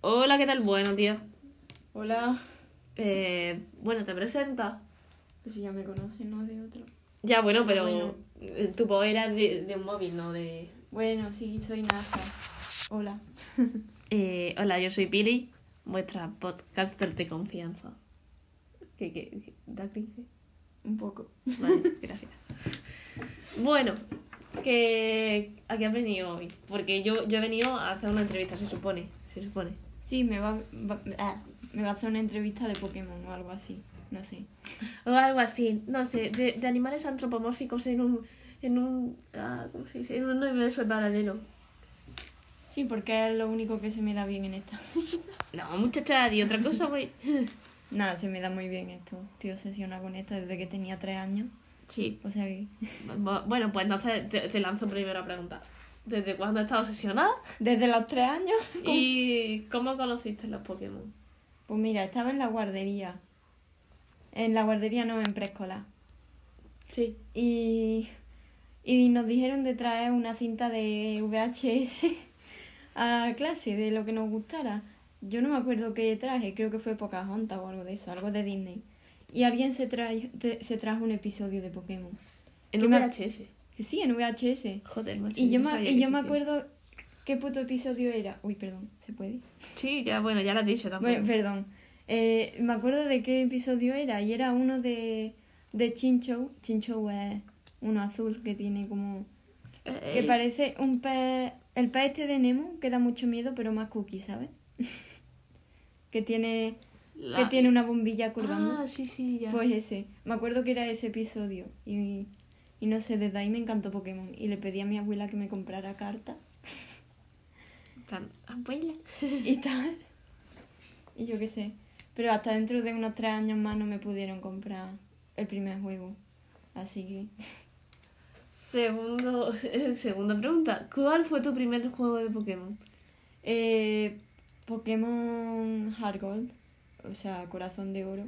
Hola, ¿qué tal? Buenos días. Hola. Eh, bueno, te presentas. Pues si ya me conocen, ¿no? De otro. Ya, bueno, pero Bueno. tu voz era de, de un móvil, no de... Bueno, sí, soy NASA. Hola. Eh, hola, yo soy Pili, vuestra podcaster de confianza. ¿Qué, qué, qué? ¿Da cringe? Un poco. Vale, gracias. Bueno, que ¿a qué has venido hoy? Porque yo, yo he venido a hacer una entrevista, se supone, se supone. Sí, me va, va- ah, me va a hacer una entrevista de Pokémon o algo así. No sé. O algo así, no sé, de, de animales antropomórficos en un... En un... ah, ¿Cómo se dice? En un universo paralelo. Sí, porque es lo único que se me da bien en esta. No, muchacha, y otra cosa, güey. Nada, se me da muy bien esto. Estoy obsesionada con esto desde que tenía tres años. Sí. O sea que... Bu- Bueno, pues entonces te, te lanzo primero a preguntar. ¿Desde cuándo estás obsesionada? Desde los tres años. ¿Y cómo conociste los Pokémon? Pues mira, estaba en la guardería. En la guardería no, en preescolar. Sí. Y, y nos dijeron de traer una cinta de VHS a clase de lo que nos gustara. Yo no me acuerdo qué traje, creo que fue Pocahontas o algo de eso, algo de Disney. Y alguien se, trae, te- se trajo un episodio de Pokémon. En ¿Qué un me- VHS. Sí, en VHS. Joder, macho. Y yo, no me, y yo me acuerdo qué puto episodio era. Uy, perdón, ¿se puede? Sí, ya, bueno, ya lo has dicho tampoco. Bueno, perdón. Eh, me acuerdo de qué episodio era y era uno de, de Chinchou. Chinchou es uno azul que tiene como... Eh, Que eh, parece un pez... El pez este de Nemo que da mucho miedo pero más cookie, ¿sabes? que tiene... la- Que tiene una bombilla curvando. Ah, sí, sí, ya. Pues ese. Me acuerdo que era ese episodio. Y, y no sé, desde ahí me encantó Pokémon. Y le pedí a mi abuela que me comprara cartas plan, abuela. y tal. Y yo qué sé. Pero hasta dentro de unos tres años más no me pudieron comprar el primer juego. Así que... Segundo, segunda pregunta. ¿Cuál fue tu primer juego de Pokémon? Eh, Pokémon Heart Gold. O sea, Corazón de Oro.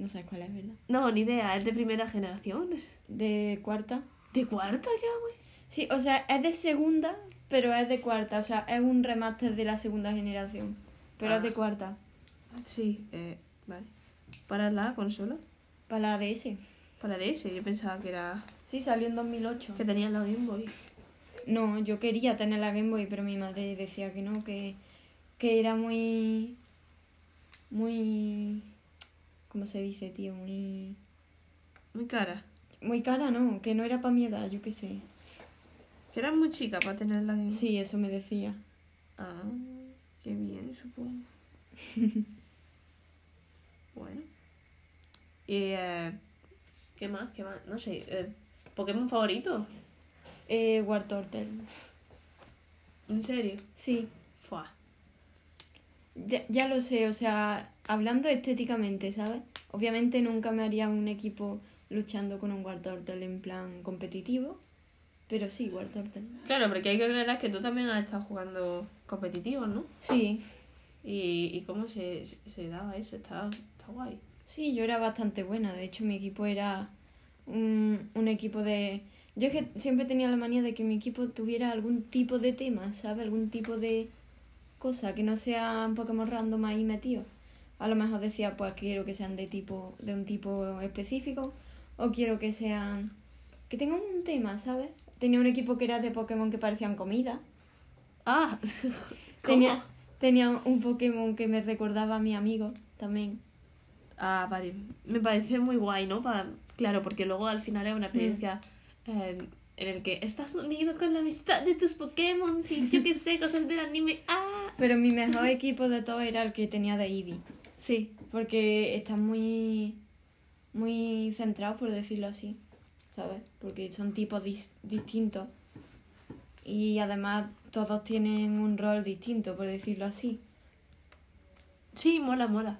No sabes cuál es, ¿verdad? No, ni idea. ¿Es de primera generación? De cuarta. ¿De cuarta ya, güey? Sí, o sea, es de segunda, pero es de cuarta. O sea, es un remaster de la segunda generación. Pero es de Ah. cuarta. Sí, eh, vale. ¿Para la consola? Para la DS. Para DS, yo pensaba que era... Sí, salió en 2008. Que tenía la Game Boy. No, yo quería tener la Game Boy, pero mi madre decía que no, que, que era muy... Muy... ¿Cómo se dice, tío? Muy... Muy cara. Muy cara, no, que no era para mi edad, yo qué sé. Que era muy chica para tener la Game Boy. Sí, eso me decía. Ah, qué bien, supongo. bueno. Y, eh, ¿qué más? ¿Qué más? No sé. eh, ¿Pokémon favorito? Eh, War Turtle. ¿En serio? Sí, Fua. ya, ya lo sé, o sea, hablando estéticamente, ¿sabes? Obviamente nunca me haría un equipo luchando con un War Turtle en plan competitivo, pero sí, War Turtle. Claro, porque hay que aclarar que tú también has estado jugando competitivo, ¿no? Sí, ¿Y, y cómo se, se daba eso? Está, está guay. sí, yo era bastante buena, de hecho mi equipo era un, un equipo de... Yo es que siempre tenía la manía de que mi equipo tuviera algún tipo de tema, ¿sabes? Algún tipo de cosa, que no sean Pokémon random ahí metidos. A lo mejor decía, pues quiero que sean de tipo, de un tipo específico, o quiero que sean, que tengan un tema, ¿sabes? Tenía un equipo que era de Pokémon que parecían comida. Ah, ¿cómo? Tenía, tenía un Pokémon que me recordaba a mi amigo también. Ah, vale. Me parece muy guay, ¿no? Pa- claro, porque luego al final es una experiencia eh, en el que estás unido con la amistad de tus Pokémon y yo qué sé, cosas del anime. Ah, Pero mi mejor equipo de todos era el que tenía de Eevee. Sí. Porque están muy, muy centrados, por decirlo así, ¿sabes? Porque son tipos dis- distintos. Y además todos tienen un rol distinto, por decirlo así. Sí, mola, mola.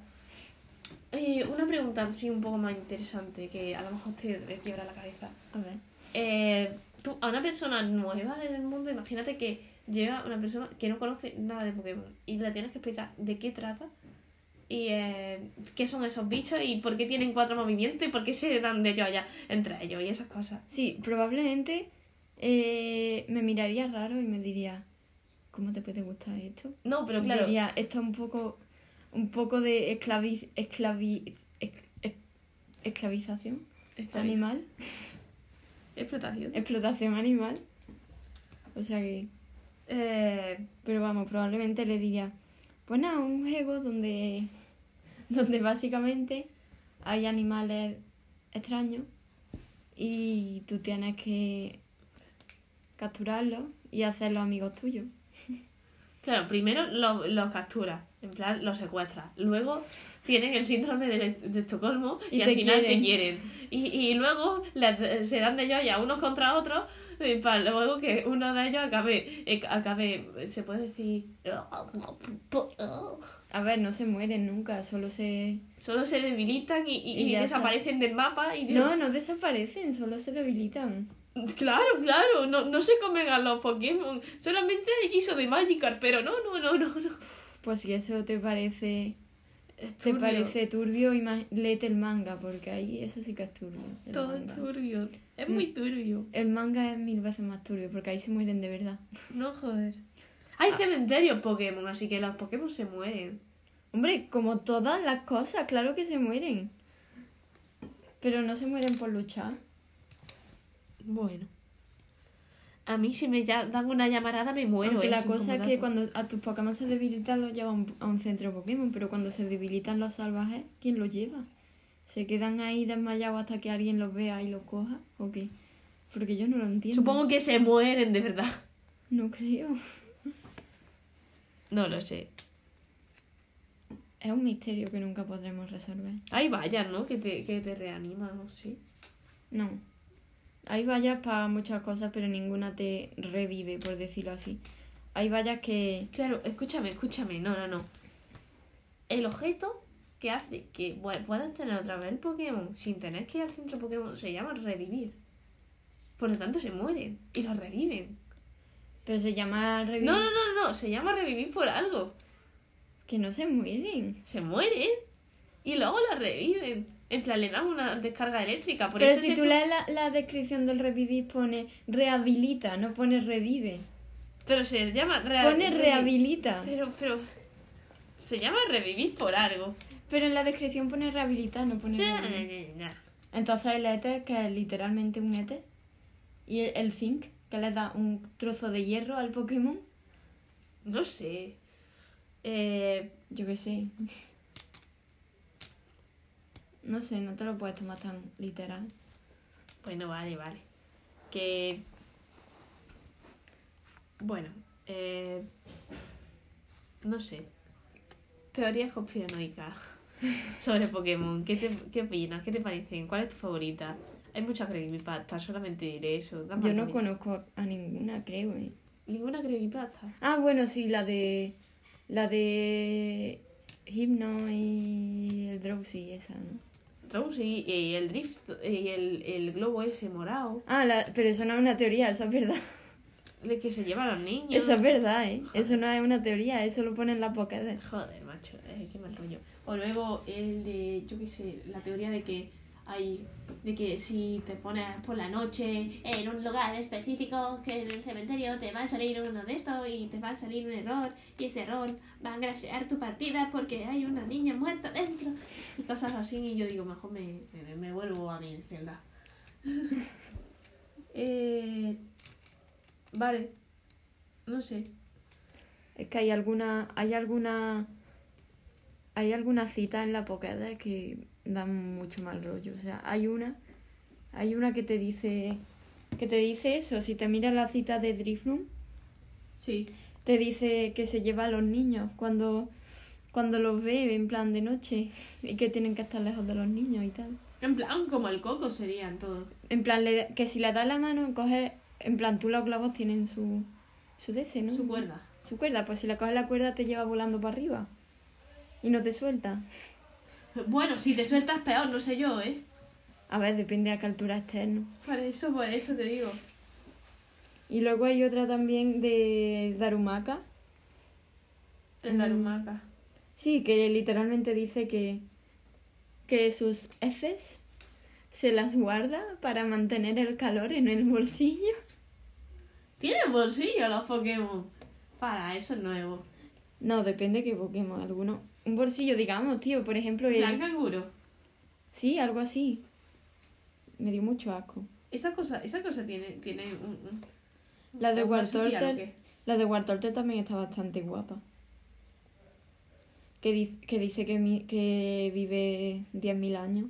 Eh, una pregunta, sí, un poco más interesante, que a lo mejor te, te quiebra la cabeza. A ver. Eh, tú, a una persona nueva en el mundo, imagínate que llega una persona que no conoce nada de Pokémon y le tienes que explicar de qué trata y eh, qué son esos bichos y por qué tienen cuatro movimientos y por qué se dan de ellos allá entre ellos y esas cosas. Sí, probablemente eh, me miraría raro y me diría, ¿cómo te puede gustar esto? No, pero claro. Diría, esto es un poco, un poco de esclavi, esclavi, ex- esclavización Esclavi- animal, Explotación. explotación animal. O sea que, Eh, pero vamos, probablemente le diría, pues nada, un juego donde, donde básicamente hay animales extraños y tú tienes que capturarlos y hacerlos amigos tuyos. claro, primero los los captura, en plan los secuestra. Luego tienen el síndrome de, de Estocolmo y, Y al final quieren. te quieren. Y, y luego les- se dan de ya unos contra otros para luego que uno de ellos acabe, eh, acabe se puede decir... A ver, no se mueren nunca, solo se... Solo se debilitan y, y- desaparecen del mapa y No, no desaparecen, solo se debilitan. Claro, claro, no, no se comen a los Pokémon. Solamente hay guiso de Magikarp, pero no, no, no, no, no. Pues si eso te parece te parece turbio, léete el manga, porque ahí eso sí que es turbio. Todo es turbio. Es Mm. muy turbio. El manga es mil veces más turbio, porque ahí se mueren de verdad. No, joder. Hay cementerios Pokémon, así que los Pokémon se mueren. Hombre, como todas las cosas, claro que se mueren. Pero no se mueren por luchar. Bueno. A mí si me ya- dan una llamarada me muero. Aunque eh, la cosa es que cuando a tus Pokémon se debilitan los llevan a un centro Pokémon, pero cuando se debilitan los salvajes, ¿quién los lleva? ¿Se quedan ahí desmayados hasta que alguien los vea y los coja? ¿O qué? Porque yo no lo entiendo. Supongo que se mueren de verdad. No creo. No lo sé. Es un misterio que nunca podremos resolver. Hay vallas, ¿no? Que te, que te reaniman, ¿no? Sí. No. Hay vallas para muchas cosas, pero ninguna te revive, por decirlo así. Hay vallas que... Claro, escúchame, escúchame. No, no, no. El objeto que hace que bu- puedas tener otra vez el Pokémon sin tener que ir al centro Pokémon se llama revivir. Por lo tanto, se mueren y los reviven. Pero se llama revivir. No, no, no, no. Se llama revivir por algo. Que no se mueren. Se mueren y luego los reviven. En plan, le dan una descarga eléctrica. Por pero eso si tú lees la, la descripción del revivir, pone rehabilita, no pone revive. Pero se llama Pone rehabilita. Pero, pero. Se llama revivir por algo. Pero en la descripción pone rehabilita, no pone revivir. Entonces el éter, que es literalmente un éter, y el, el zinc, que le da un trozo de hierro al Pokémon, No sé. Eh, yo qué sé. No sé, no te lo puedes tomar tan literal. bueno, vale, vale. Que. Bueno, eh. No sé. Teorías conspiranoicas sobre Pokémon. ¿Qué, te, ¿Qué opinas? ¿Qué te parecen? ¿Cuál es tu favorita? Hay muchas creepypastas, solamente diré eso. Dame Yo no conozco a ninguna, creo. ¿eh? Ninguna creepypasta. Ah, bueno, sí, la de. La de. Hypno y el Drowsy, esa, ¿no? Drowsy y el drift y el, el globo ese morado. Ah, la, pero eso no es una teoría, eso es verdad. El que se lleva a los niños. Eso es verdad, ¿eh? Eso no es una teoría, eso lo pone en la Pokédex. Joder, macho, eh, qué mal rollo. O luego el de, yo qué sé, la teoría de que hay, de que si te pones por la noche en un lugar específico, que en el cementerio te va a salir uno de estos y te va a salir un error y ese error va a crashear tu partida porque hay una niña muerta dentro y cosas así y yo digo, mejor me, me, me vuelvo a mi celda. eh, vale, no sé. Es que hay alguna, hay alguna, hay alguna cita en la Pokédex que dan mucho mal rollo. O sea, hay una, hay una que te dice, que te dice eso. Si te miras la cita de Drifloom, Sí. te dice que se lleva a los niños cuando, cuando los ve en plan de noche y que tienen que estar lejos de los niños y tal. En plan, como el coco serían todos. En plan, le- que si le das la mano, coges, en plan, tú los globos tienen su, su DC, ¿no? Su cuerda. Su cuerda, pues si le coges la cuerda te lleva volando para arriba y no te suelta. Bueno, si te sueltas peor, no sé yo, ¿eh? A ver, depende a qué altura estés, ¿no? Por eso, por eso te digo. Y luego hay otra también de Darumaka. El Darumaka. Sí, que literalmente dice que, que sus heces se las guarda para mantener el calor en el bolsillo. Tienen bolsillo los Pokémon. Para, eso es nuevo. No, depende qué Pokémon. Alguno. Un bolsillo, digamos, tío. Por ejemplo, el. Canguro. Sí, algo así. Me dio mucho asco. Esa cosa, esa cosa tiene, tiene un, un- La de un War marsupial, ¿o Turtle. qué? La de Wartortle también está bastante guapa. Que, di- que dice que, mi- que vive 10.000 años.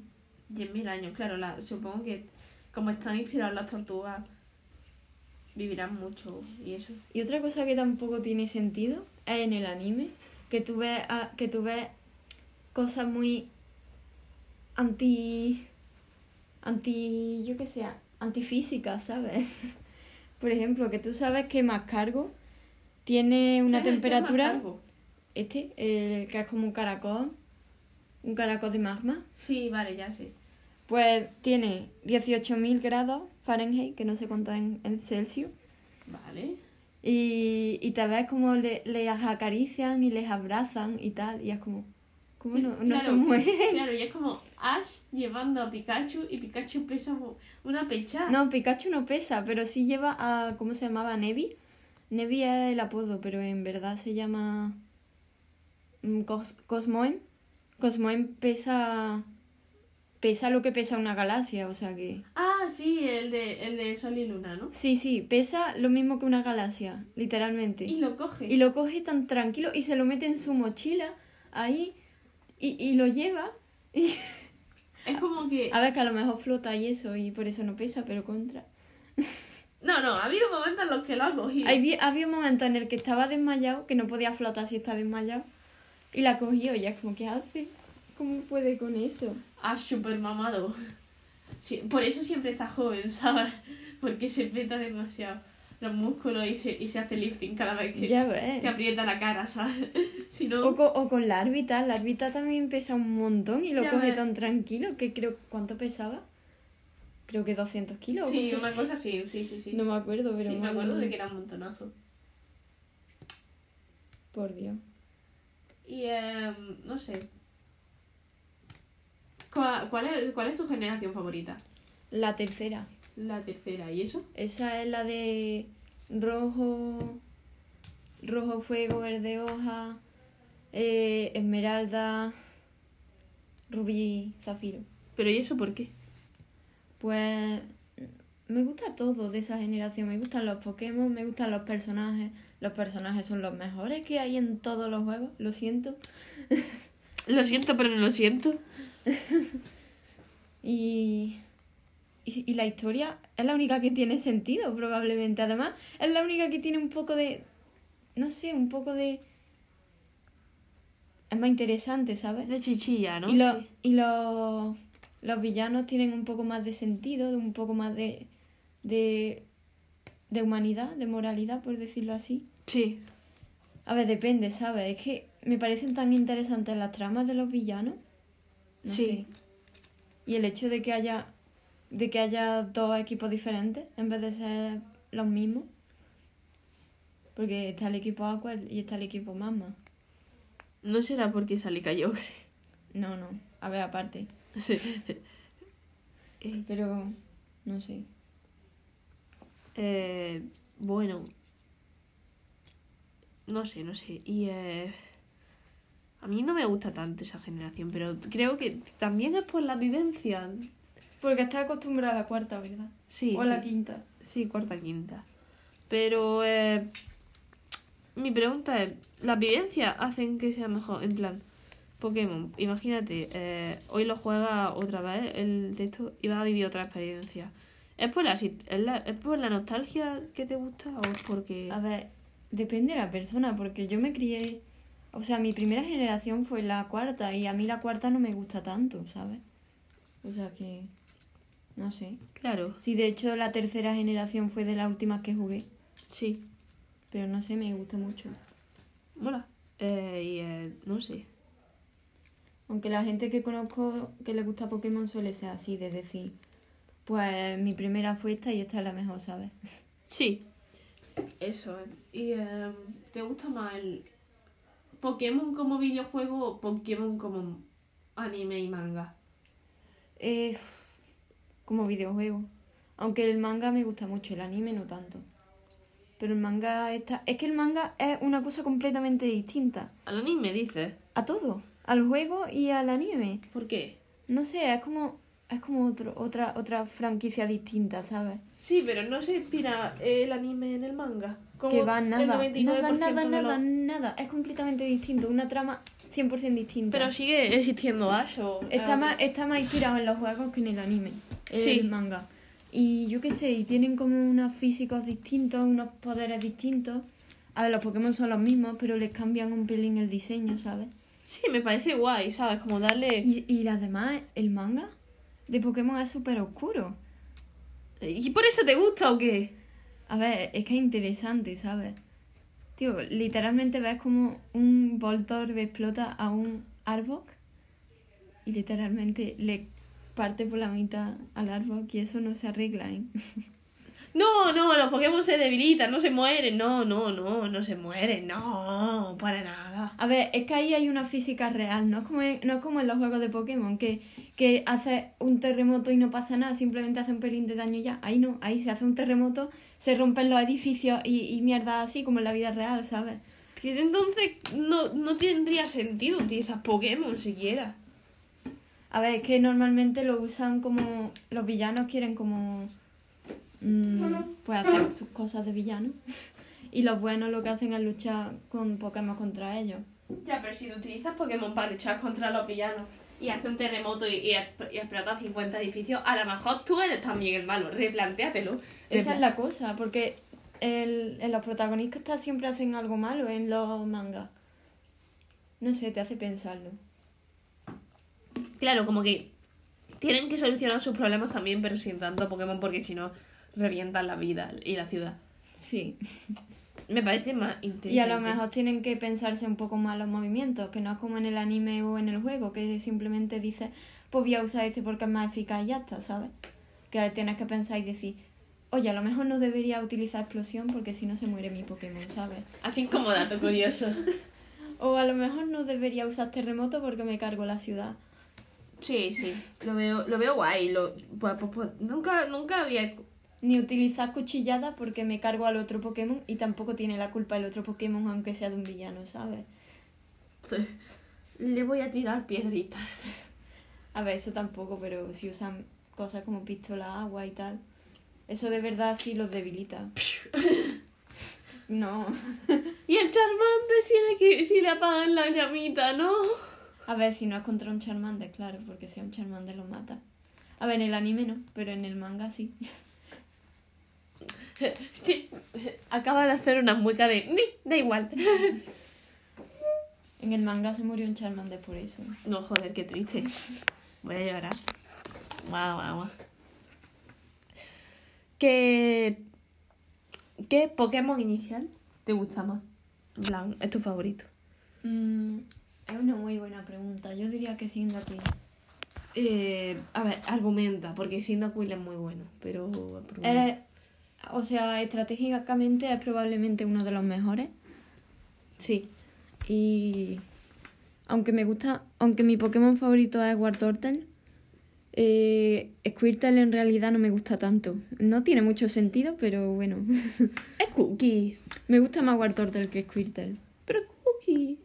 10.000 años, claro, la, supongo que como están inspiradas las tortugas, vivirán mucho y eso. Y otra cosa que tampoco tiene sentido es en el anime, que tú ves, a- que tú ves cosas muy anti... anti... yo qué sé, antifísicas, ¿sabes? Por ejemplo, que tú sabes que Mascargo tiene una ¿Sabes? ¿Qué es más temperatura... Este, el que es como un caracol, un caracol de magma, Sí, vale, ya sé. pues tiene 18.000 grados Fahrenheit, que no sé cuánto es en, en Celsius, Vale. Y, y te ves como le, les acarician y les abrazan y tal, y es como, ¿cómo no, no se Claro, muere? Claro, y es como Ash llevando a Pikachu y Pikachu pesa una pecha. No, Pikachu no pesa, pero sí lleva a, ¿cómo se llamaba? Nevi. Nevi es el apodo, pero en verdad se llama mm, Cos Cosmoem. Cosmoem pesa, pesa lo que pesa una galaxia, o sea que... Ah, sí, el de, el de Sol y Luna, ¿no? Sí, sí, pesa lo mismo que una galaxia, literalmente. Y lo coge. Y lo coge tan tranquilo y se lo mete en su mochila ahí y, y lo lleva. Y... Es como que... A ver, que a lo mejor flota y eso y por eso no pesa, pero contra. No, no, ha habido momentos en los que lo ha cogido. Hay vi- había un momento en el que estaba desmayado, que no podía flotar si está desmayado, y la cogió y es como, ¿qué hace? ¿Cómo puede con eso? Ash super mamado. Sí, por eso siempre está joven, ¿sabes? Porque se peta demasiado los músculos y se, y se hace lifting cada vez que, Ya ves. aprieta la cara, ¿sabes? Si no... O con, o con la árbita, la árbita también pesa un montón y lo Ya coge ves. tan tranquilo que creo, ¿cuánto pesaba? Creo que 200 kilos. o Sí, una cosa así, sí, sí, sí. No me acuerdo, pero sí, me acuerdo de que era un montonazo. Por Dios. Y, eh, no sé. ¿Cuál, cuál es, ¿Cuál es tu generación favorita? La tercera. La tercera, ¿y eso? Esa es la de rojo, rojo fuego, verde hoja, eh, esmeralda, rubí, zafiro. ¿Pero y eso por qué? Pues me gusta todo de esa generación. Me gustan los Pokémon, me gustan los personajes. Los personajes son los mejores que hay en todos los juegos, lo siento. Lo siento, pero no lo siento. Y, y, y la historia es la única que tiene sentido, probablemente. Además, es la única que tiene un poco de. No sé, un poco de. Es más interesante, ¿sabes? De chichilla, ¿no? y lo- Sí. y los, los villanos tienen un poco más de sentido, un poco más de, de, de humanidad, de moralidad, por decirlo así. Sí. A ver, depende, ¿sabes? Es que me parecen tan interesantes las tramas de los villanos. No Sí. sé. Y el hecho de que haya de que haya dos equipos diferentes en vez de ser los mismos. Porque está el equipo Aqua y está el equipo Magma. No será porque sale cayó. No, no. A ver, aparte. sí. Eh, Pero no sé. eh, bueno. No sé, no sé. Y eh, a mí no me gusta tanto esa generación, pero creo que también es por la vivencia. Porque está acostumbrada a la cuarta, ¿verdad? Sí. o a la quinta. Sí, cuarta, quinta. Pero eh, mi pregunta es, ¿las vivencias hacen que sea mejor? En plan, Pokémon, imagínate, eh, hoy lo juegas otra vez el de esto y vas a vivir otra experiencia. ¿Es por la, es la- ¿Es por la nostalgia que te gusta o es porque... A ver, depende de la persona, porque yo me crié. O sea, mi primera generación fue la cuarta y a mí la cuarta no me gusta tanto, ¿sabes? O sea que. No sé. Claro, Sí, de hecho la tercera generación fue de las últimas que jugué, sí, pero no sé, me gusta mucho. mola. Eh, y eh, no sé. Aunque la gente que conozco que le gusta Pokémon suele ser así, de decir, pues mi primera fue esta y esta es la mejor, ¿sabes? Sí. Eso. eh. ¿Y eh, te gusta más el Pokémon como videojuego o Pokémon como anime y manga? Eh, como videojuego. Aunque el manga me gusta mucho, el anime no tanto. Pero el manga está... Es que el manga es una cosa completamente distinta. Al anime dices. A todo. Al juego y al anime. ¿Por qué? No sé, es como... Es como otro, otra, otra franquicia distinta, ¿sabes? Sí, pero no se inspira el anime en el manga. Como que va el nada, 99% nada, nada, nada, nada. Es completamente distinto. Una trama 100% distinta. Pero sigue existiendo Ash o... Está más, está más inspirado en los juegos que en el anime, el Sí. manga. Y yo qué sé, y tienen como unos físicos distintos, unos poderes distintos. A ver, los Pokémon son los mismos, pero les cambian un pelín el diseño, ¿sabes? Sí, me parece guay, ¿sabes? Como darle... Y, y además, el manga de Pokémon es súper oscuro. ¿Y por eso te gusta o qué? A ver, es que es interesante, ¿sabes? Tío, literalmente ves como un Voltorb explota a un Arbok y literalmente le parte por la mitad al Arbok y eso no se arregla, ¿eh? No, no, los Pokémon se debilitan, no se mueren. No, no, no, no se mueren. No, para nada. A ver, es que ahí hay una física real, no es como en, no es como en los juegos de Pokémon, que, que hace un terremoto y no pasa nada, simplemente hace un pelín de daño y ya. Ahí no, ahí se hace un terremoto, se rompen los edificios y, y mierda así como en la vida real, ¿sabes? Que entonces no, no tendría sentido utilizar Pokémon siquiera. A ver, es que normalmente lo usan como. Los villanos quieren como. Mm, pues hacer sus cosas de villano. Y los buenos lo que hacen es luchar con Pokémon contra ellos. Ya, pero si no utilizas Pokémon para luchar contra los villanos y hace un terremoto y, y, y explota 50 edificios, a lo mejor tú eres también el malo. Replantéatelo. Esa es la cosa, porque el, en los protagonistas siempre hacen algo malo en los mangas. No sé, te hace pensarlo. Claro, como que tienen que solucionar sus problemas también, pero sin tanto Pokémon, porque si no, revientan la vida y la ciudad. Sí. Me parece más inteligente. Y a lo mejor tienen que pensarse un poco más los movimientos, que no es como en el anime o en el juego, que simplemente dices, pues voy a usar este porque es más eficaz y ya está, ¿sabes? Que tienes que pensar y decir, oye, a lo mejor no debería utilizar explosión porque si no se muere mi Pokémon, ¿sabes? Así como dato curioso. O a lo mejor no debería usar terremoto porque me cargo la ciudad. Sí, sí, lo veo, lo veo guay. Lo, pues, pues, pues, nunca, nunca había... Ni utilizar cuchillada porque me cargo al otro Pokémon y tampoco tiene la culpa el otro Pokémon aunque sea de un villano, ¿sabes? Le voy a tirar piedritas. A ver, eso tampoco, pero si usan cosas como pistola, agua y tal, eso de verdad sí los debilita. No. Y el Charmander tiene que si le apagan la llamita, ¿no? A ver, si no es contra un Charmander, claro, porque si es un Charmander lo mata. A ver, en el anime no, pero en el manga sí. Sí. Acaba de hacer una mueca de... "Ni, Da igual. En el manga se murió un Charmander por eso. No, joder, qué triste. Voy a llorar. Guau, guau, guau. ¿Qué... ¿Qué Pokémon inicial te gusta más? Plan, es tu favorito. Mm, es una muy buena pregunta. Yo diría que Cyndaquil. Eh, a ver, argumenta, porque Cyndaquil es muy bueno, pero... Eh, o sea, estratégicamente es probablemente uno de los mejores. Sí. Y aunque me gusta, aunque mi Pokémon favorito es Wartortle, eh, Squirtle en realidad no me gusta tanto. No tiene mucho sentido, pero bueno. Es Cookie. me gusta más Wartortle que Squirtle. Pero Cookie.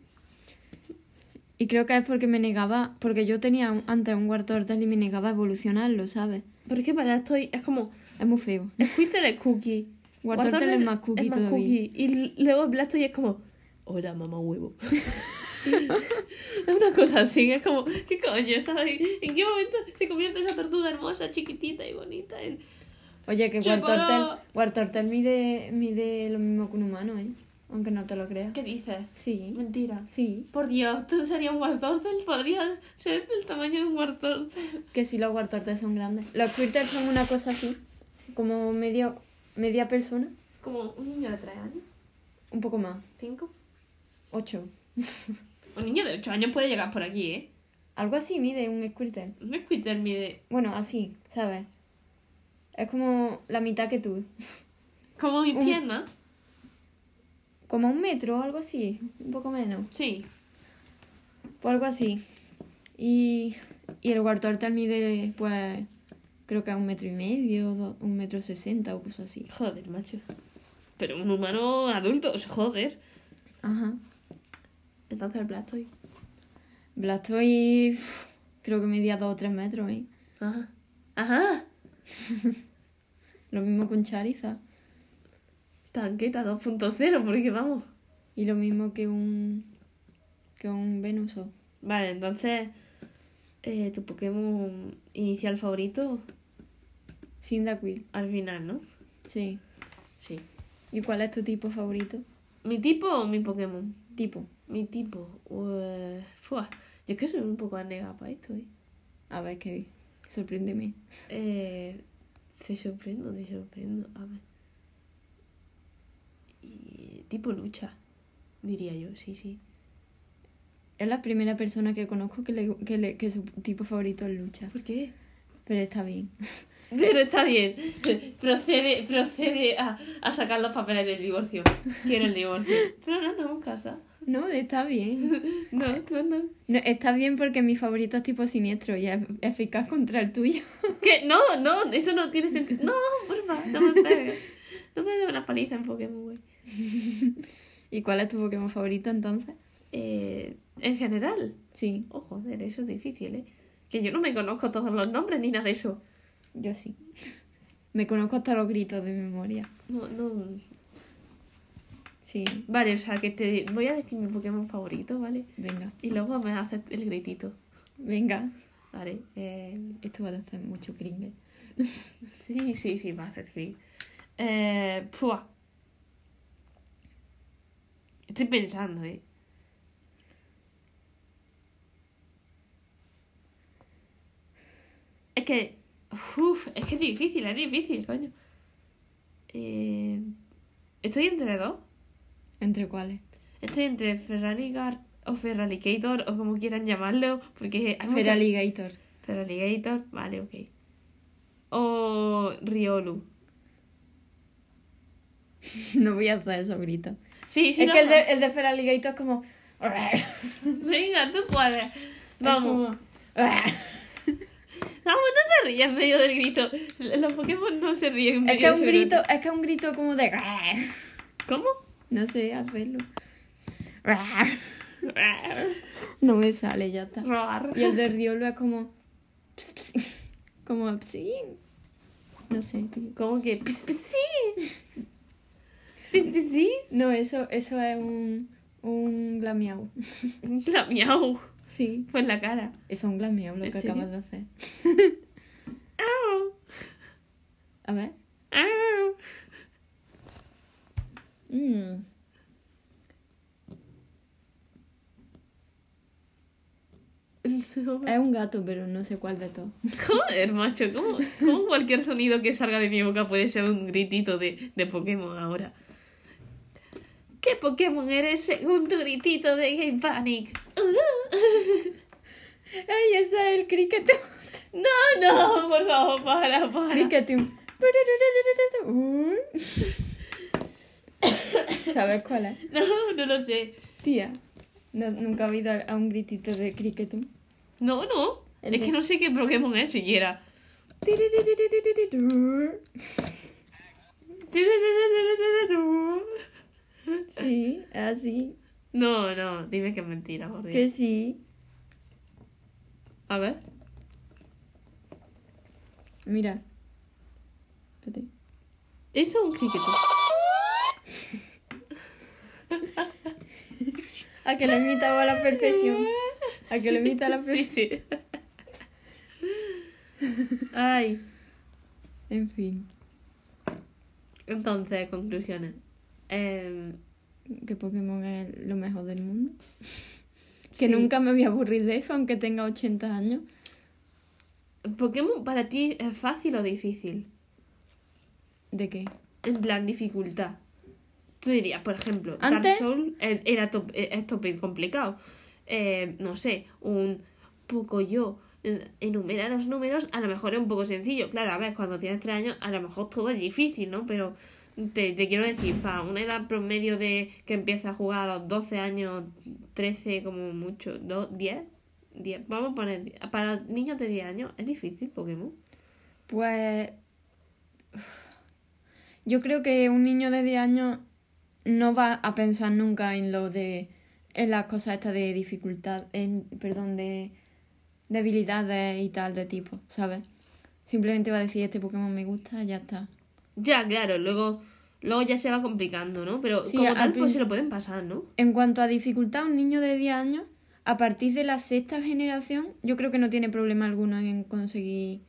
Y creo que es porque me negaba, porque yo tenía antes un Wartortle y me negaba a evolucionarlo, ¿sabes? Pero es que para esto es como... Es muy feo. Squirtle es Cookie. Wartortle es más cookie es más todavía. cookie. Y luego Blastoise es como... Hola, mamá huevo. es una cosa así, es como... ¿Qué coño, sabes? ¿En qué momento se convierte esa tortuga hermosa, chiquitita y bonita en... Oye, que. Wartortle, Wartortle mide, mide lo mismo que un humano, ¿eh? Aunque no te lo creas. ¿Qué dices? Sí, Mentira. sí. Por Dios, ¿tú sería un Wartortle? Podría ser del tamaño de un Wartortle. Que sí, los Wartortles son grandes. Los Squirtles son una cosa así, como medio, media persona, Como un niño de 3 años, un poco más, 5. ocho. Un niño de 8 años puede llegar por aquí, ¿eh? Algo así mide un Squirtle. Un Squirtle mide Bueno, así, ¿sabes? Es como la mitad que tú. como mi Un- pierna. Como un metro o algo así, un poco menos. Sí. Pues algo así. Y, y el Wartortle mide, pues, creo que a un metro y medio, un metro sesenta o cosas así. Joder, macho. Pero un humano adulto, joder. Ajá. Entonces el Blastoise. Blastoise. Creo que medía 2 o 3 metros, ¿eh? Ajá. Ajá. Lo mismo con Charizard. Tanqueta 2.0, porque vamos. Y lo mismo que un. que un Venusaur. Vale, entonces. Eh, tu Pokémon inicial favorito Cyndaquil. al final, ¿no? Sí. Sí. ¿Y cuál es tu tipo favorito? ¿Mi tipo o mi Pokémon? Tipo. Mi tipo. Uh, fua. Yo es que soy un poco anegada para esto, ¿eh? A ver, que sorpréndeme. Eh, te sorprendo, te sorprendo. A ver. Y, tipo lucha, diría yo, sí, sí. Es la primera persona que conozco que, le, que, le- que su tipo favorito es lucha. ¿Por qué? Pero está bien. Pero está bien. Procede, procede a, a sacar los papeles del divorcio. Quiero el divorcio. Pero no estamos casa. No, está bien. No, no, no. No, está bien porque mi favorito es tipo siniestro y es eficaz contra el tuyo. ¿Qué? No, no, eso no tiene sentido. No, porfa, no me pegues. No me des una paliza en Pokémon, güey. ¿Y cuál es tu Pokémon favorito entonces? Eh, en general. Sí, Oh, joder, eso es difícil, ¿eh? Que yo no me conozco todos los nombres ni nada de eso. yo sí. Me conozco hasta los gritos de memoria. No, no. Sí, Vale, o sea, que te voy a decir mi Pokémon favorito, ¿vale? venga, Y luego me haces el gritito. venga. Vale. Eh, Esto va a hacer mucho cringe. sí, sí, sí, va a hacer sí. Eh, pua. Estoy pensando, ¿eh? Es que. Uf, es que es difícil, es difícil, coño. Eh, estoy entre dos. ¿Entre cuáles? Estoy entre Ferrarigar o Ferralicator o como quieran llamarlo, porque hay Feraligator. Feraligator, vale, ok. O Riolu. No voy a hacer esos gritos. Sí, sí. es no, que el de, no. el de Feraligator es como... Venga, tú puedes. Vamos. Es Vamos, no te rías en medio del grito. Los Pokémon no se ríen en Es medio que es un grito, es que es un grito como de... ¿Cómo? No sé hacerlo. No me sale, ya está. Roar. Y el de Riolo es como... Como... Sí. No sé. ¿Cómo que? Pis, sí. No, eso, eso es un... Un glamiau. La miau. Sí. Fue en la cara. Es un glamiau lo ¿En que serio? acabas de hacer. A ver. Mm. No. Es un gato, pero no sé cuál de todos. Joder, macho, ¿cómo, cómo cualquier sonido que salga de mi boca puede ser un gritito de, de Pokémon ahora? ¿Qué Pokémon eres según tu gritito de Game Panic? ¡Ay, ese es el Cricketum! No, no, por favor, para, para. Cricketum. Uy. ¿Sabes cuál es? No, no lo sé. Tía, ¿no- ¿nunca has oído a un gritito de Cricketum? No, no. El Es de- que no sé qué Pokémon es siquiera. Sí, así. No, no, dime que es mentira, por Dios. Que sí. A ver. Mira. Espérate. Eso es un criqueto. A que lo imitaba a la perfección. A que lo imita a la Sí, perfección. sí. Ay. En fin. Entonces, conclusiones. Em, Que Pokémon es lo mejor del mundo. Que sí. nunca me voy a aburrir de eso, aunque tenga 80 años. ¿Pokémon para ti es fácil o difícil? ¿De qué? En plan, dificultad. Tú dirías, por ejemplo, Antes- Dark Souls eh, era top, eh, es tope complicado. Eh, no sé, un poco yo eh, enumerar los números, a lo mejor es un poco sencillo. Claro, a ver, cuando tienes 3 años, a lo mejor todo es difícil, ¿no? Pero te, te quiero decir, para una edad promedio de que empieza a jugar a los 12 años, 13 como mucho, ¿no? 10, 10, vamos a poner, para niños de 10 años es difícil Pokémon. Pues. Yo creo que un niño de 10 años no va a pensar nunca en lo de en las cosas estas de dificultad, en perdón, de debilidades y tal de tipo, ¿sabes? Simplemente va a decir este Pokémon me gusta, ya está. Ya, claro, luego, luego ya se va complicando, ¿no? Pero Sí, como al tal, pues se lo pueden pasar, ¿no? En cuanto a dificultad, un niño de 10 años, a partir de la sexta generación, yo creo que no tiene problema alguno en conseguir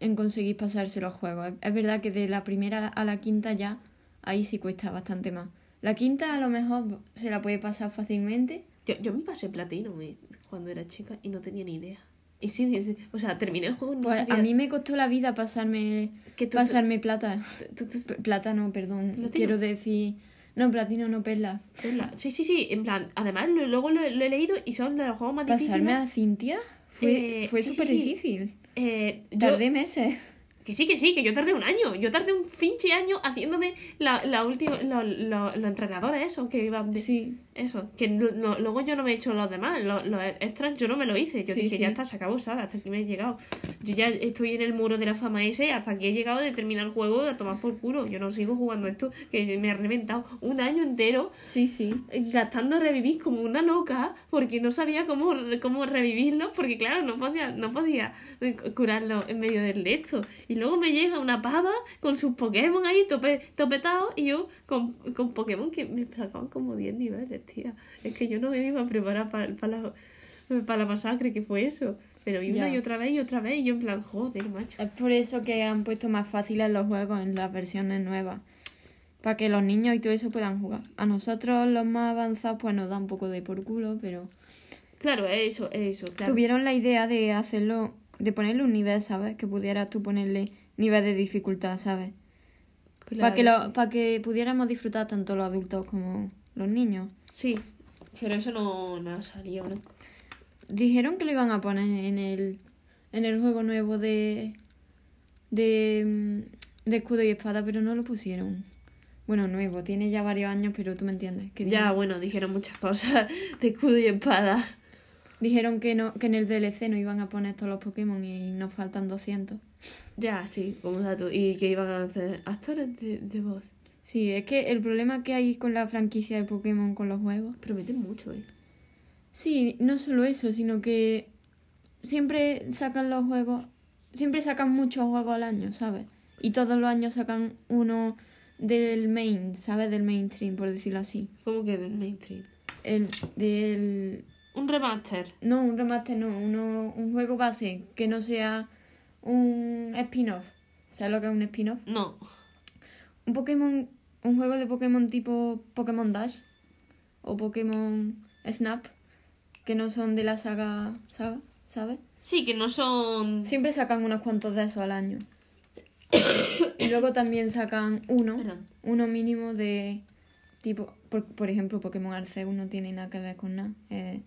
en conseguir pasarse los juegos. Es- Es verdad que de la primera a la quinta ya, ahí sí cuesta bastante más. La quinta a lo mejor se la puede pasar fácilmente. Yo, yo me pasé platino eh, cuando era chica y no tenía ni idea. Y sí, sí, o sea, terminé el juego no Pues sabía a mí me costó la vida pasarme tú- pasarme plata. tú- Plata no, perdón. ¿Platino? Quiero decir... No, platino no, perla. Perla. Sí, sí, sí, en plan, además lo- luego lo, lo he leído y son de los juegos más Pasarme difíciles. a Cintia fue, Eh, fue sí, súper sí. difícil. Eh, yo- Tardé meses. Que sí, que sí, que yo tardé un año. Yo tardé un finche año haciéndome la, la última, los lo, los entrenadores esos que iban de... Sí. Eso, que no- no- luego yo no me he hecho los demás, los, los extras yo no me lo hice. Yo Sí, dije, sí. ya está, se acabó, ¿sabes? Hasta aquí me he llegado. Yo ya estoy en el muro de la fama ese, hasta aquí he llegado de terminar el juego a tomar por culo. Yo no sigo jugando esto, que me ha reventado un año entero Sí, sí. gastando revivir como una loca porque no sabía cómo, cómo revivirlo porque claro no podía no podía curarlo en medio del de esto y luego me llega una pava con sus Pokémon ahí tope, topetados y yo con, con Pokémon que me sacaban como 10 niveles tía es que yo no me iba a preparar para la para la masacre que fue eso pero y una y otra vez y otra vez y yo en plan joder macho Es por eso que han puesto más fáciles los juegos en las versiones nuevas. Para que los niños y todo eso puedan jugar. A nosotros, los más avanzados, pues nos da un poco de por culo, pero claro es eso es eso claro tuvieron la idea de hacerlo, de ponerle un nivel, ¿sabes? Que pudieras tú ponerle nivel de dificultad, ¿sabes? Para que, lo, para que pudiéramos disfrutar tanto los adultos como los niños. sí pero eso no, no ¿no? Dijeron que lo iban a poner en el, en el juego nuevo de, de, mm, de escudo y espada, pero no lo pusieron. Bueno, nuevo, tiene ya varios años, pero tú me entiendes. Que Ya, bueno, dijeron muchas cosas de escudo y espada. Dijeron que, no, que en el DLC no iban a poner todos los Pokémon y nos faltan 200. Ya, sí, como dato. Y que iban a hacer actores de, de voz. Sí, es que el problema que hay con la franquicia de Pokémon con los juegos. Prometen mucho, ¿eh? Sí, no solo eso, sino que siempre sacan los juegos, siempre sacan muchos juegos al año, ¿sabes? Y todos los años sacan uno del main, ¿sabes? Del mainstream, por decirlo así. Como que del mainstream. El, del... Un remaster. No, un remaster no, uno, un juego base que no sea un spin-off. ¿Sabes lo que es un spin-off? No. Un Pokémon, un juego de Pokémon tipo Pokémon Dash o Pokémon Snap, que no son de la saga, saga ¿sabes? Sí, que no son. Siempre sacan unos cuantos de esos al año. y luego también sacan uno, Perdón. uno mínimo de tipo, por, por ejemplo, Pokémon Arceus no tiene nada que ver con nada. Es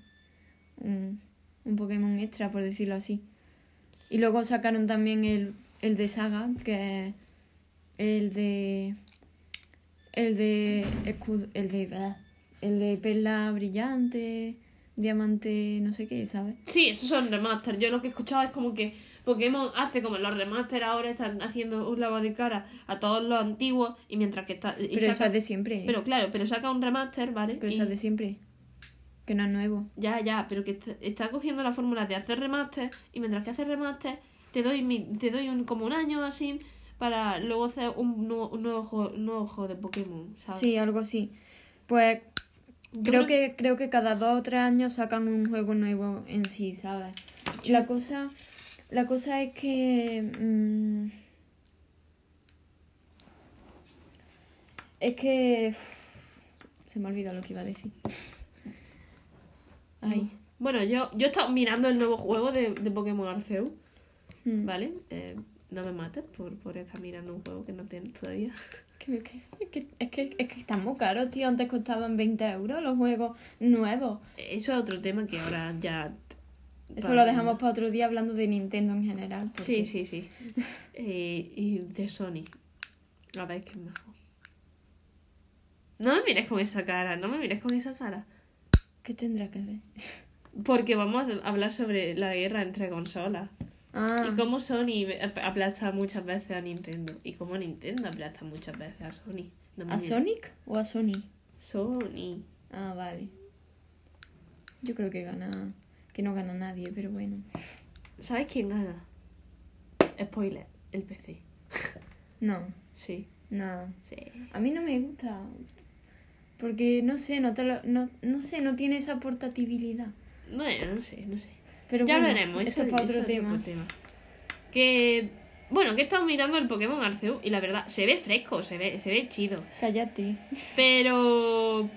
un, un Pokémon extra, por decirlo así. Y luego sacaron también el, el de Saga, que es el de. El de. Escudo, el de. El de Perla Brillante, Diamante, no sé qué, ¿sabes? Sí, esos son remaster. Yo lo que he escuchado es como que Pokémon hace como los remaster ahora están haciendo un lavado de cara a todos los antiguos y mientras que está. y Pero eso es de siempre. Pero claro, pero saca un remaster, ¿vale? Pero Y- eso es de siempre. Que no es nuevo. Ya, ya, pero que está, cogiendo la fórmula de hacer remaster y mientras que hace remaster te doy mi, te doy un, como un año así para luego hacer un, nuevo, un nuevo, juego, un nuevo juego de Pokémon, ¿sabes? Sí, algo así. Pues Yo creo me- que, creo que cada dos o tres años sacan un juego nuevo en sí, ¿sabes? La cosa, la cosa es que... mm, es que... Se me ha olvidado lo que iba a decir. Ay. Bueno, yo, yo he estado mirando el nuevo juego de, de Pokémon Arceus, Mm. ¿vale? Eh, no me mates por, por estar mirando un juego que no tienes todavía. Que- que- es, que, es, que, es que están muy caros, tío. Antes costaban 20 euros los juegos nuevos. Eso es otro tema que ahora ya... Eso lo dejamos para otro día hablando de Nintendo en general. Sí, porque- sí, sí. Eh, y de Sony. A ver qué es mejor. No me mires con esa cara, no me mires con esa cara. ¿Qué tendrá que ver? Porque vamos a hablar sobre la guerra entre consolas. Ah, Y cómo Sony ap- aplasta muchas veces a Nintendo. Y cómo Nintendo aplasta muchas veces a Sony. No ¿a. Sonic o a Sony? Sony. Ah, vale. Yo creo que gana. Que no gana nadie, pero bueno. ¿Sabes quién gana? Spoiler, el PC. No, Sí, no. sí. A mí no me gusta. Porque no sé, no, te lo- no, no sé, no tiene esa portabilidad. Bueno, no sé, no sé. Pero ya bueno, hablaremos. Esto es para otro tema. otro Que. Bueno, que he estado mirando el Pokémon Arceus y la verdad, se ve fresco, se ve, se ve chido. Cállate. Pero.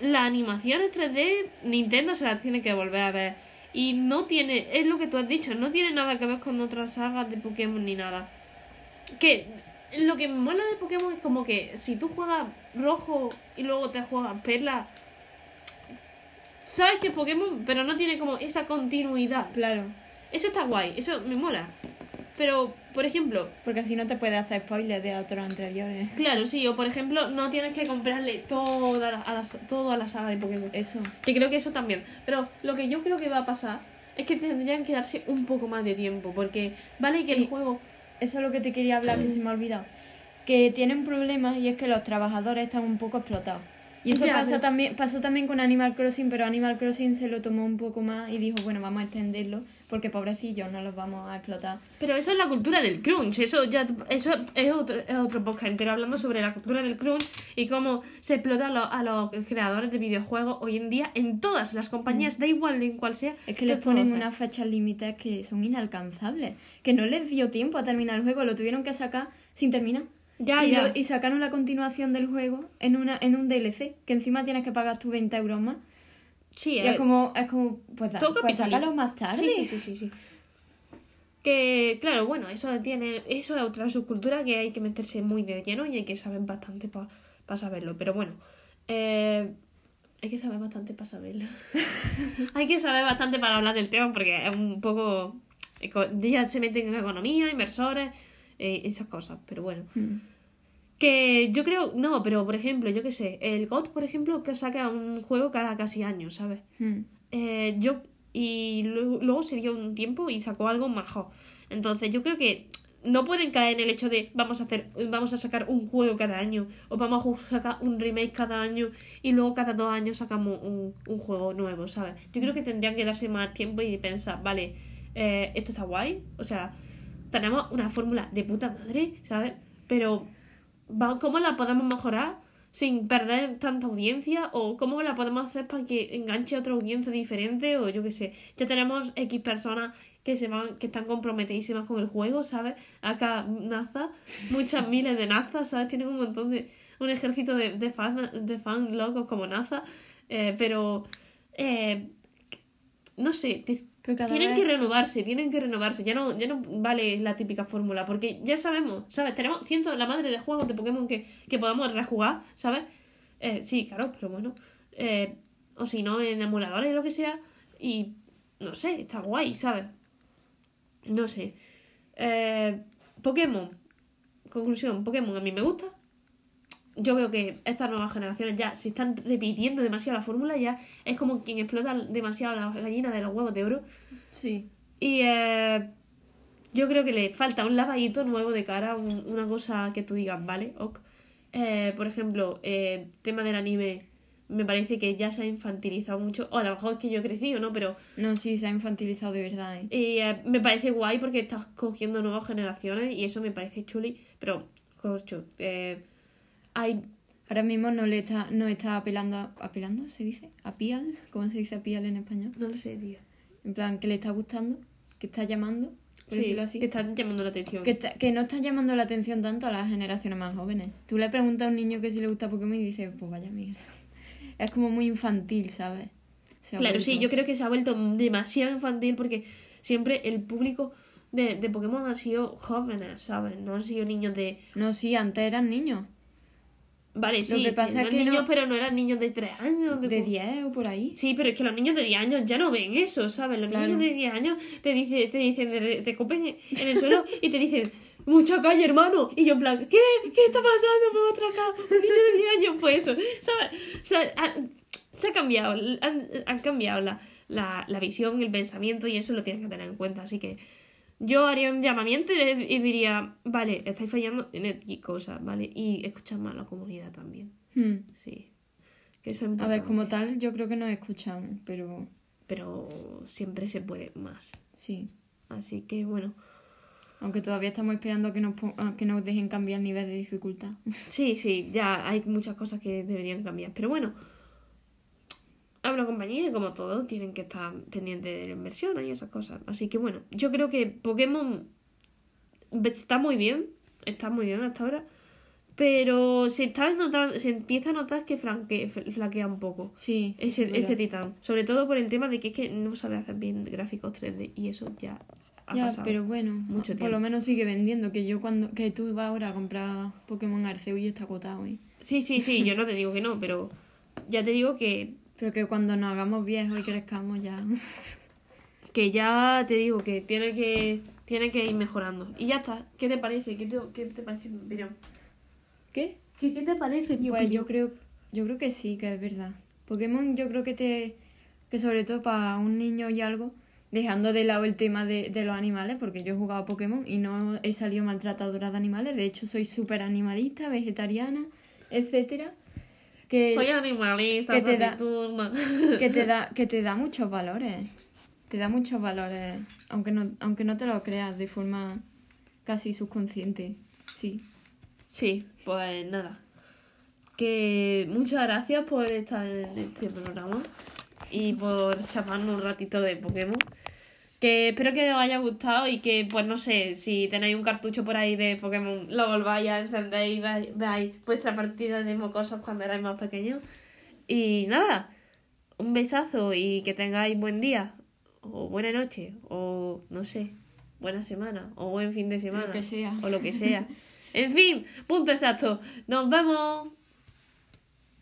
La animación en 3D, Nintendo se la tiene que volver a ver. Y no tiene, es lo que tú has dicho, no tiene nada que ver con otras sagas de Pokémon ni nada. Que lo que me mola de Pokémon es como que si tú juegas rojo y luego te juegas perla, sabes que es Pokémon, pero no tiene como esa continuidad. Claro, Eso está guay, eso me mola. Pero, por ejemplo, porque así no te puedes hacer spoilers de otros anteriores. Claro, sí, o por ejemplo, no tienes que comprarle toda la, a la, todo a la saga de Pokémon. Eso. Que creo que eso también. Pero lo que yo creo que va a pasar es que tendrían que darse un poco más de tiempo. Porque vale que Sí. el juego. Eso es lo que te quería hablar, que se me ha olvidado. Que tienen problemas y es que los trabajadores están un poco explotados. Y eso Ya, pasa pero- también, pasó también con Animal Crossing, pero Animal Crossing se lo tomó un poco más y dijo, bueno, vamos a extenderlo, porque pobrecillos no los vamos a explotar. Pero eso es la cultura del crunch. Eso ya eso es otro, es otro podcast entero hablando sobre la cultura del crunch y cómo se explota a los, a los creadores de videojuegos hoy en día en todas las compañías, da igual en cuál sea. Es que les ponen unas fechas límites que son inalcanzables, que no les dio tiempo a terminar el juego, lo tuvieron que sacar sin terminar. Ya, y, ya. lo- y sacaron la continuación del juego en una en un DLC, que encima tienes que pagar tus 20 euros más. Sí, Y es como, es como pues, da- pues más tarde. Sí, sí, sí, sí, sí. Que, claro, bueno, eso tiene. Eso es otra subcultura que hay que meterse muy de lleno y hay que saber bastante para saberlo. Pero bueno, eh, hay que saber bastante para saberlo. hay que saber bastante para hablar del tema porque es un poco. Ya se meten en economía, inversores, eh, esas cosas. Pero bueno. Mm. Que yo creo. No, pero por ejemplo, yo qué sé. El GOT, por ejemplo, que saca un juego cada casi año, ¿sabes? Mm. Eh, yo y luego, luego se dio un tiempo y sacó algo mejor. Entonces yo creo que no pueden caer en el hecho de vamos a hacer vamos a sacar un juego cada año o vamos a sacar un remake cada año y luego cada dos años sacamos un, un juego nuevo, ¿sabes? Yo creo que tendrían que darse más tiempo y pensar, vale, eh, esto está guay, o sea, tenemos una fórmula de puta madre, ¿sabes? Pero ¿cómo la podemos mejorar sin perder tanta audiencia? ¿O cómo la podemos hacer para que enganche a otra audiencia diferente? O yo qué sé, ya tenemos X personas que se van, que están comprometidísimas con el juego, ¿sabes? Acá NASA, muchas miles de NASA, ¿sabes? Tienen un montón de, un ejército de, de fans de fan locos como NASA, eh, pero eh, no sé, Pero cada tienen vez- que renovarse, tienen que renovarse. Ya no, ya no vale la típica fórmula, porque ya sabemos, ¿sabes? Tenemos cientos, la madre de juegos de Pokémon que, que podamos rejugar, ¿sabes? Eh, sí, claro, pero bueno. Eh, o si no, en emuladores, lo que sea. Y no sé, está guay, ¿sabes? No sé. Eh, Pokémon. Conclusión, Pokémon a mí me gusta. Yo veo que estas nuevas generaciones ya se están repitiendo demasiado la fórmula, ya es como quien explota demasiado la gallina de los huevos de oro. Sí. Y eh, yo creo que le falta un lavadito nuevo de cara, un- una cosa que tú digas, vale, ok. Eh, por ejemplo, eh, tema del anime, me parece que ya se ha infantilizado mucho, o a lo mejor es que yo he crecido, ¿no? Pero No, sí, se ha infantilizado de verdad, ¿eh? y, eh, me parece guay porque estás cogiendo nuevas generaciones y eso me parece chuli, pero, corcho, eh, hay... Ahora mismo no le está, no está apelando, a- apelando, ¿se dice? ¿Apial? ¿Cómo se dice apial en español? No lo sé, tío. En plan, que le está gustando, que está llamando, por Sí, decirlo así. que están llamando la atención. Que, está- que no está llamando la atención tanto a las generaciones más jóvenes. Tú le preguntas a un niño que si le gusta Pokémon y dice, pues vaya mierda. Es como muy infantil, ¿sabes? Claro, sí, yo creo que se ha vuelto demasiado infantil porque siempre el público de, de Pokémon han sido jóvenes, ¿sabes? No han sido niños de... No, sí, antes eran niños. Vale, sí, que pasa es que niños, no- pero no eran niños de 3 años. De cu- 10 o por ahí. Sí, pero es que los niños de 10 años ya no ven eso, ¿sabes? Los Claro. niños de 10 años te, dice, te dicen, te, te copen en el suelo y te dicen, mucha calle, hermano. Y yo en plan, ¿qué? ¿Qué está pasando? Me voy a atracar. Un niño de 10 años, pues eso, ¿sabes? O sea, ha- se ha cambiado, han, han cambiado la, la, la visión, el pensamiento y eso lo tienes que tener en cuenta. Así que yo haría un llamamiento y, diría, vale, estáis fallando en X cosas, ¿vale? Y escuchad más a la comunidad también. Hmm. Sí. Que eso es A ver, como tal, yo creo que nos escuchamos, pero Pero siempre se puede más. sí. Así que bueno. Aunque todavía estamos esperando a que nos, a que nos dejen cambiar el nivel de dificultad. Sí, sí, ya hay muchas cosas que deberían cambiar. Pero bueno, hablo compañía y como todo, tienen que estar pendientes de la inversión y esas cosas. Así que bueno, yo creo que Pokémon está muy bien, está muy bien hasta ahora. Pero se, está notando, se empieza a notar que franque- flaquea un poco Sí. es este titán. Sobre todo por el tema de que es que no sabe hacer bien gráficos 3D y eso ya ha Ya, pasado. pero bueno, mucho por tiempo. lo menos sigue vendiendo. Que yo cuando que tú vas ahora a comprar Pokémon Arceus y está agotado, ¿eh? Sí, sí, sí, yo no te digo que no, pero ya te digo que Pero que cuando nos hagamos viejos y crezcamos ya. que ya te digo que tiene que tiene que ir mejorando. Y ya está. ¿Qué te parece? ¿Qué te, qué te parece mi opinión? ¿Qué? ¿Qué, qué te parece mi Pues opinión? yo creo, yo creo que sí, que es verdad. Pokémon yo creo que te que sobre todo para un niño y algo, dejando de lado el tema de, de los animales, porque yo he jugado a Pokémon y no he salido maltratadora de animales, de hecho soy súper animalista, vegetariana, etcétera. Que, Soy animalista, que te da- que te da, que te da muchos valores. Te da muchos valores, aunque no, aunque no te lo creas de forma casi subconsciente. Sí. Sí, pues nada. Que muchas gracias por estar en este programa y por chamarnos un ratito de Pokémon. Que espero que os haya gustado y que, pues no sé, si tenéis un cartucho por ahí de Pokémon, lo volváis a encender y veáis, vuestra partida de mocosos cuando erais más pequeños. Y nada, un besazo y que tengáis buen día, o buena noche, o no sé, buena semana, o buen fin de semana, que sea. o lo que sea. En fin, punto exacto. Nos vemos.